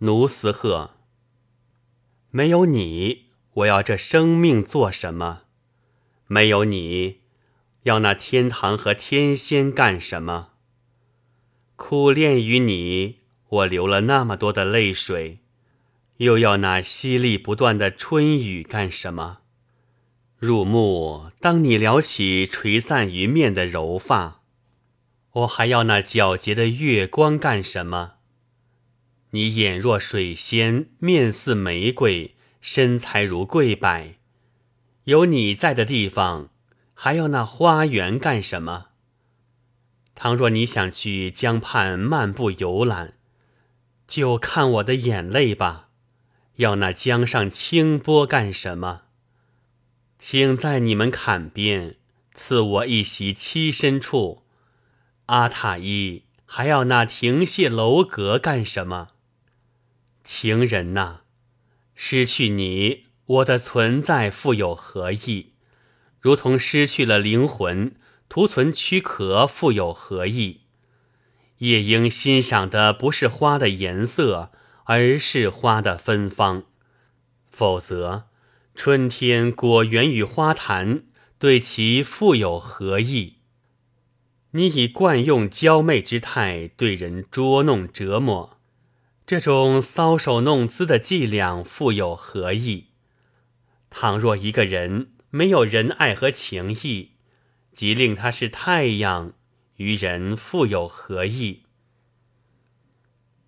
奴斯鹤。没有你，我要这生命做什么？没有你，要那天堂和天仙干什么？苦恋于你，我流了那么多的泪水，又要那淅沥不断的春雨干什么？入暮，当你撩起垂散于面的柔发，我还要那皎洁的月光干什么？你眼若水仙，面似玫瑰，身材如桂柏。有你在的地方，还要那花园干什么？倘若你想去江畔漫步游览，就看我的眼泪吧。要那江上清波干什么？请在你们坎边赐我一席栖身处。阿塔伊还要那亭榭楼阁干什么？情人呐，失去你。我的存在富有何意？如同失去了灵魂，徒存躯壳，富有何意？夜莺欣赏的不是花的颜色，而是花的芬芳。否则，春天果园与花坛对其富有何意？你以惯用娇媚之态对人捉弄折磨，这种搔首弄姿的伎俩复有何意？倘若一个人没有仁爱和情义，即令他是太阳，于人复有何意？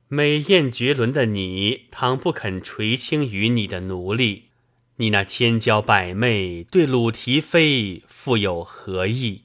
美艳绝伦的你，倘不肯垂青于你的奴隶，你那千娇百媚对鲁提妃复有何意？